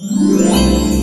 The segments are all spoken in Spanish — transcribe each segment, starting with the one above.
Música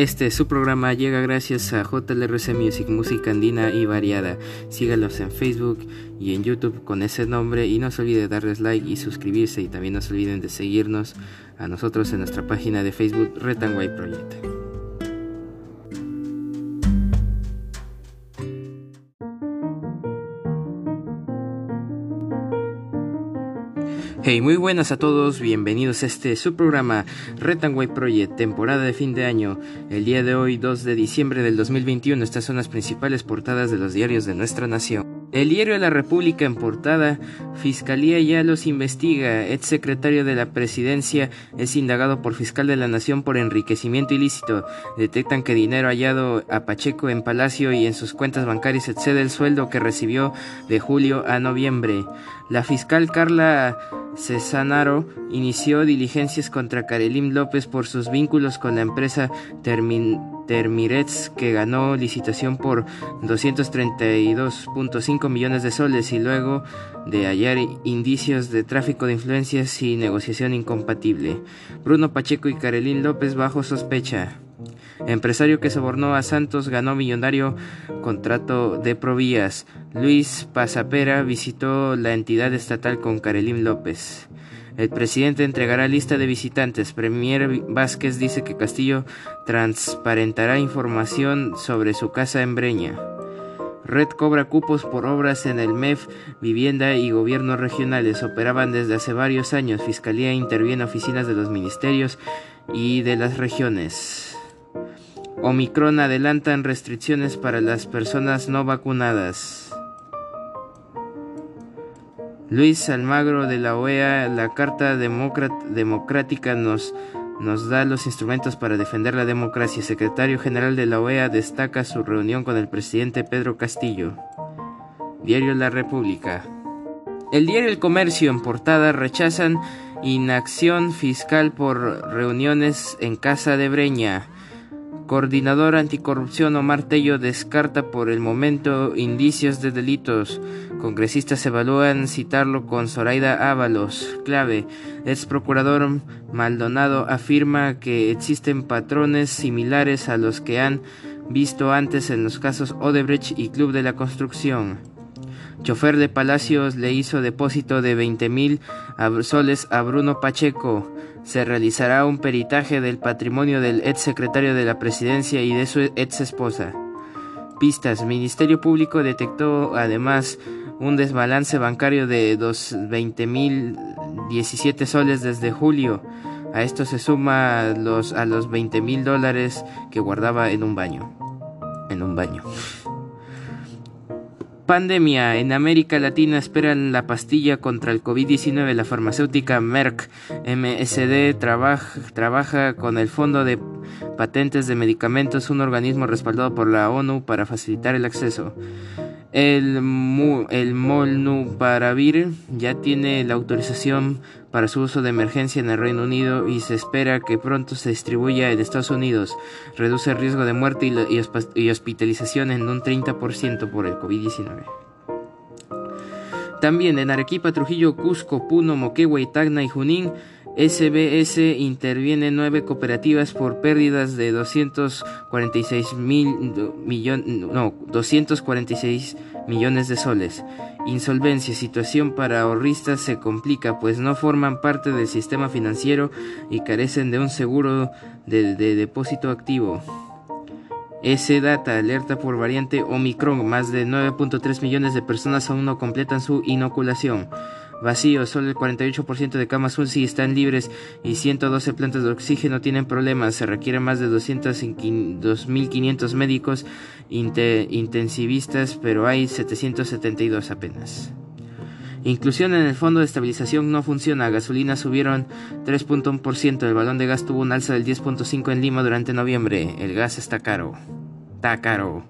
Este su programa llega gracias a JLRC Music, música andina y variada. Sígalos en Facebook y en YouTube con ese nombre y no se olvide darles like y suscribirse y también no se olviden de seguirnos a nosotros en nuestra página de Facebook Red Project. Hey, muy buenas a todos, bienvenidos a este su programa Retanway Project, temporada de fin de año. El día de hoy, 2 de diciembre del 2021, estas son las principales portadas de los diarios de nuestra nación. El diario de la República en portada, Fiscalía ya los investiga, ex secretario de la Presidencia es indagado por fiscal de la Nación por enriquecimiento ilícito, detectan que dinero hallado a Pacheco en Palacio y en sus cuentas bancarias excede el sueldo que recibió de julio a noviembre. La fiscal Carla Cesanaro inició diligencias contra Karelim López por sus vínculos con la empresa Termirets que ganó licitación por 232.5 millones de soles y luego de hallar indicios de tráfico de influencias y negociación incompatible. Bruno Pacheco y Karelim López bajo sospecha. Empresario que sobornó a Santos ganó millonario contrato de Provías. Luis Pasapera visitó la entidad estatal con Karelim López. El presidente entregará lista de visitantes. Premier Vázquez dice que Castillo transparentará información sobre su casa en Breña. Red cobra cupos por obras en el MEF, vivienda y gobiernos regionales. Operaban desde hace varios años. Fiscalía interviene en oficinas de los ministerios y de las regiones. Omicron adelantan restricciones para las personas no vacunadas. Luis Almagro de la OEA, la Carta Democrática nos, nos da los instrumentos para defender la democracia. Secretario General de la OEA destaca su reunión con el presidente Pedro Castillo. Diario La República. El diario El Comercio en portada rechazan inacción fiscal por reuniones en Casa de Breña. Coordinador Anticorrupción Omar Tello descarta por el momento indicios de delitos. Congresistas evalúan citarlo con Zoraida Ábalos. Clave. Ex procurador Maldonado afirma que existen patrones similares a los que han visto antes en los casos Odebrecht y Club de la Construcción. Chofer de Palacios le hizo depósito de 20 mil soles a Bruno Pacheco se realizará un peritaje del patrimonio del ex secretario de la presidencia y de su ex esposa. Pistas. Ministerio Público detectó además un desbalance bancario de 20.017 soles desde julio. A esto se suma los, a los 20 mil dólares que guardaba en un baño. En un baño. Pandemia. En América Latina esperan la pastilla contra el COVID-19. La farmacéutica Merck MSD trabaja, con el Fondo de Patentes de Medicamentos, un organismo respaldado por la ONU para facilitar el acceso. El, el Molnuparavir ya tiene la autorización para su uso de emergencia en el Reino Unido y se espera que pronto se distribuya en Estados Unidos. Reduce el riesgo de muerte y, y hospitalización en un 30% por el COVID-19. También en Arequipa, Trujillo, Cusco, Puno, Moquegua, Tacna y Junín SBS interviene nueve cooperativas por pérdidas de 246 mil no, 246 millones de soles. Insolvencia, situación para ahorristas se complica pues no forman parte del sistema financiero y carecen de un seguro de, de depósito activo. S data alerta por variante Omicron, más de 9.3 millones de personas aún no completan su inoculación vacío, solo el 48% de camas UCI están libres y 112 plantas de oxígeno tienen problemas. Se requieren más de 2.500 médicos intensivistas, pero hay 772 apenas. Inclusión en el fondo de estabilización no funciona. Gasolina subieron 3.1%. El balón de gas tuvo un alza del 10.5 en Lima durante noviembre. El gas está caro. Está caro.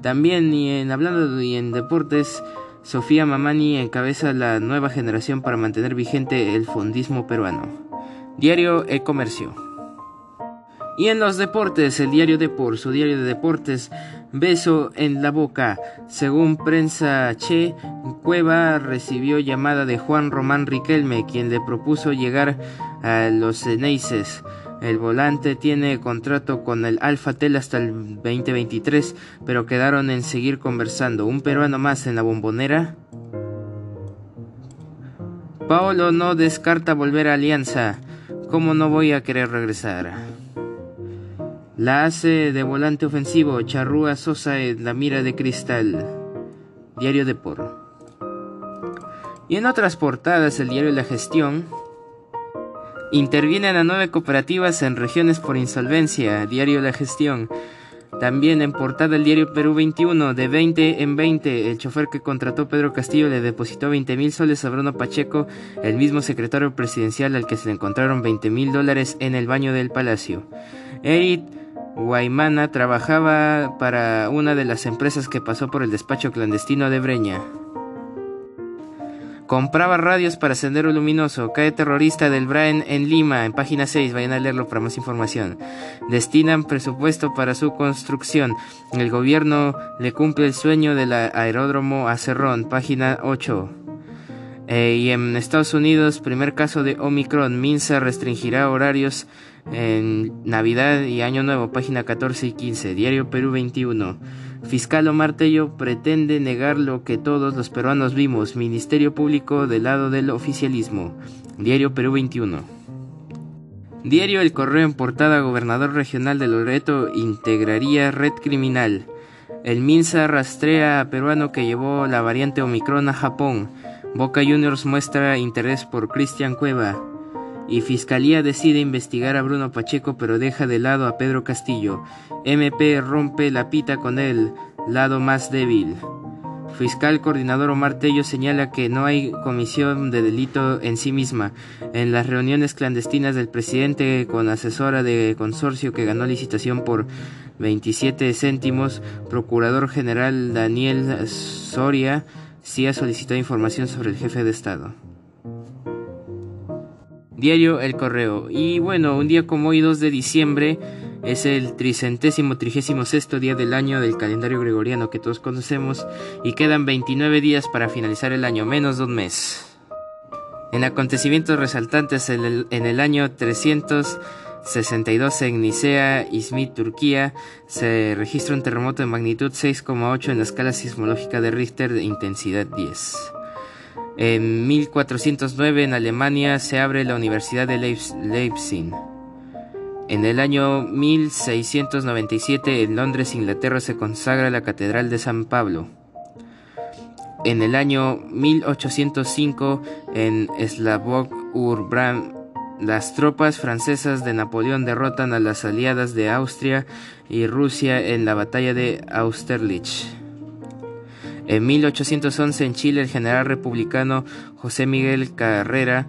También y en hablando y en deportes Sofía Mamani encabeza la nueva generación para mantener vigente el fondismo peruano. Diario El Comercio. Y en los deportes, el diario Depor, su diario de deportes, beso en la boca. Según prensa Che, Cueva recibió llamada de Juan Román Riquelme, quien le propuso llegar a los Eneises. El volante tiene contrato con el Alfa Tel hasta el 2023, pero quedaron en seguir conversando. Un peruano más en la bombonera. Paolo no descarta volver a Alianza. ¿Cómo no voy a querer regresar? La hace de volante ofensivo, Charrúa Sosa en la mira de cristal. Diario de Por. Y en otras portadas, el diario La Gestión. Intervienen a nueve cooperativas en regiones por insolvencia. Diario La Gestión. También en portada el diario Perú 21, de 20 en 20, el chofer que contrató Pedro Castillo le depositó 20 mil soles a Bruno Pacheco, el mismo secretario presidencial al que se le encontraron 20 mil dólares en el baño del palacio. Eric Guaymana trabajaba para una de las empresas que pasó por el despacho clandestino de Breña. Compraba radios para Sendero Luminoso. Cae terrorista del Brain en Lima. En página 6. Vayan a leerlo para más información. Destinan presupuesto para su construcción. El gobierno le cumple el sueño del aeródromo a Cerrón. Página 8. Eh, y en Estados Unidos, primer caso de Omicron. Minsa restringirá horarios en Navidad y Año Nuevo, página 14 y 15, Diario Perú 21. Fiscal Omar Tello pretende negar lo que todos los peruanos vimos. Ministerio Público del lado del oficialismo. Diario Perú 21. Diario El Correo en portada Gobernador Regional de Loreto integraría red criminal. El Minsa rastrea a peruano que llevó la variante Omicron a Japón. Boca Juniors muestra interés por Cristian Cueva y Fiscalía decide investigar a Bruno Pacheco pero deja de lado a Pedro Castillo. MP rompe la pita con él, lado más débil. Fiscal coordinador Omar Tello señala que no hay comisión de delito en sí misma. En las reuniones clandestinas del presidente con asesora de consorcio que ganó licitación por 27 céntimos, Procurador General Daniel Soria sí ha solicitado información sobre el jefe de Estado. Diario El Correo. Y bueno, un día como hoy, 2 de diciembre, es el tricentésimo trigésimo sexto día del año del calendario gregoriano que todos conocemos y quedan 29 días para finalizar el año, menos de un mes. En acontecimientos resaltantes en el, año 362 en Nicea, Izmit, Turquía, se registra un terremoto de magnitud 6,8 en la escala sismológica de Richter de intensidad 10. En 1409 en Alemania se abre la Universidad de Leipzig. En el año 1697 en Londres, Inglaterra, se consagra la Catedral de San Pablo. En el año 1805 en Slavok Urbran las tropas francesas de Napoleón derrotan a las aliadas de Austria y Rusia en la batalla de Austerlitz. En 1811 en Chile el general republicano José Miguel Carrera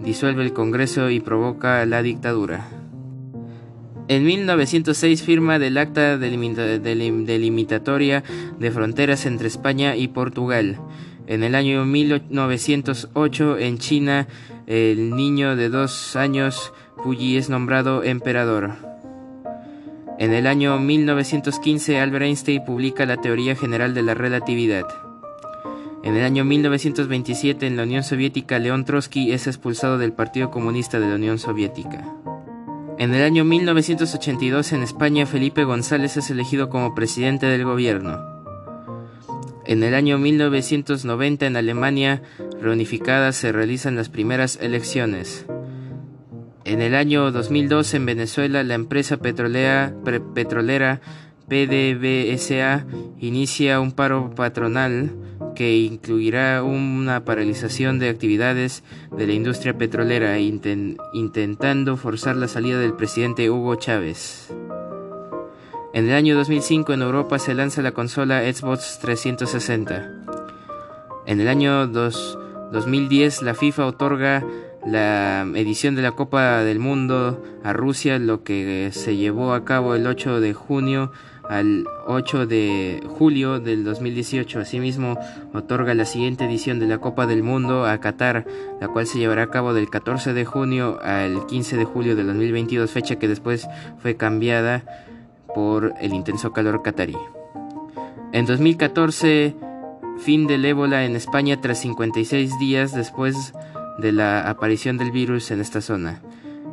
disuelve el Congreso y provoca la dictadura. En 1906 firma del Acta Delimitatoria de Fronteras entre España y Portugal. En el año 1908 en China el niño de dos años Puyi es nombrado emperador. En el año 1915, Albert Einstein publica la teoría general de la relatividad. En el año 1927, en la Unión Soviética, León Trotsky es expulsado del Partido Comunista de la Unión Soviética. En el año 1982, en España, Felipe González es elegido como presidente del gobierno. En el año 1990, en Alemania reunificada, se realizan las primeras elecciones. En el año 2002 en Venezuela la empresa petrolera, petrolera PDVSA inicia un paro patronal que incluirá una paralización de actividades de la industria petrolera intentando forzar la salida del presidente Hugo Chávez. En el año 2005 en Europa se lanza la consola Xbox 360. En el año 2010 la FIFA otorga la edición de la Copa del Mundo a Rusia, lo que se llevó a cabo el 8 de junio al 8 de julio del 2018. Asimismo, otorga la siguiente edición de la Copa del Mundo a Qatar, la cual se llevará a cabo del 14 de junio al 15 de julio del 2022, fecha que después fue cambiada por el intenso calor catarí. En 2014, fin del ébola en España tras 56 días después de la aparición del virus en esta zona.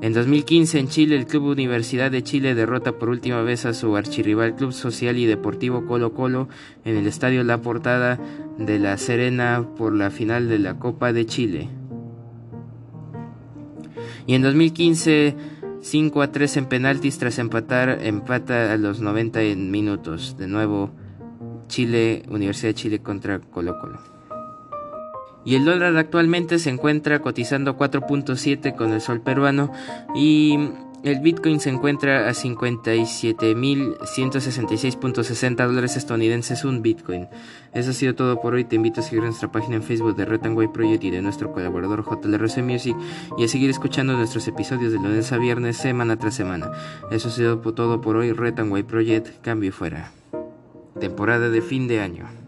En 2015 en Chile el Club Universidad de Chile derrota por última vez a su archirrival Club Social y Deportivo Colo Colo en el Estadio La Portada de La Serena por la final de la Copa de Chile. Y en 2015 5 a 3 en penaltis tras empatar empata a los 90 minutos. De nuevo Chile, Universidad de Chile contra Colo Colo. Y el dólar actualmente se encuentra cotizando 4.7 con el sol peruano y el Bitcoin se encuentra a 57.166.60 dólares estadounidenses un Bitcoin. Eso ha sido todo por hoy. Te invito a seguir nuestra página en Facebook de Red Project y de nuestro colaborador JLRC Music y a seguir escuchando nuestros episodios de lunes a viernes, semana tras semana. Eso ha sido todo por hoy. Red Project, cambio fuera. Temporada de fin de año.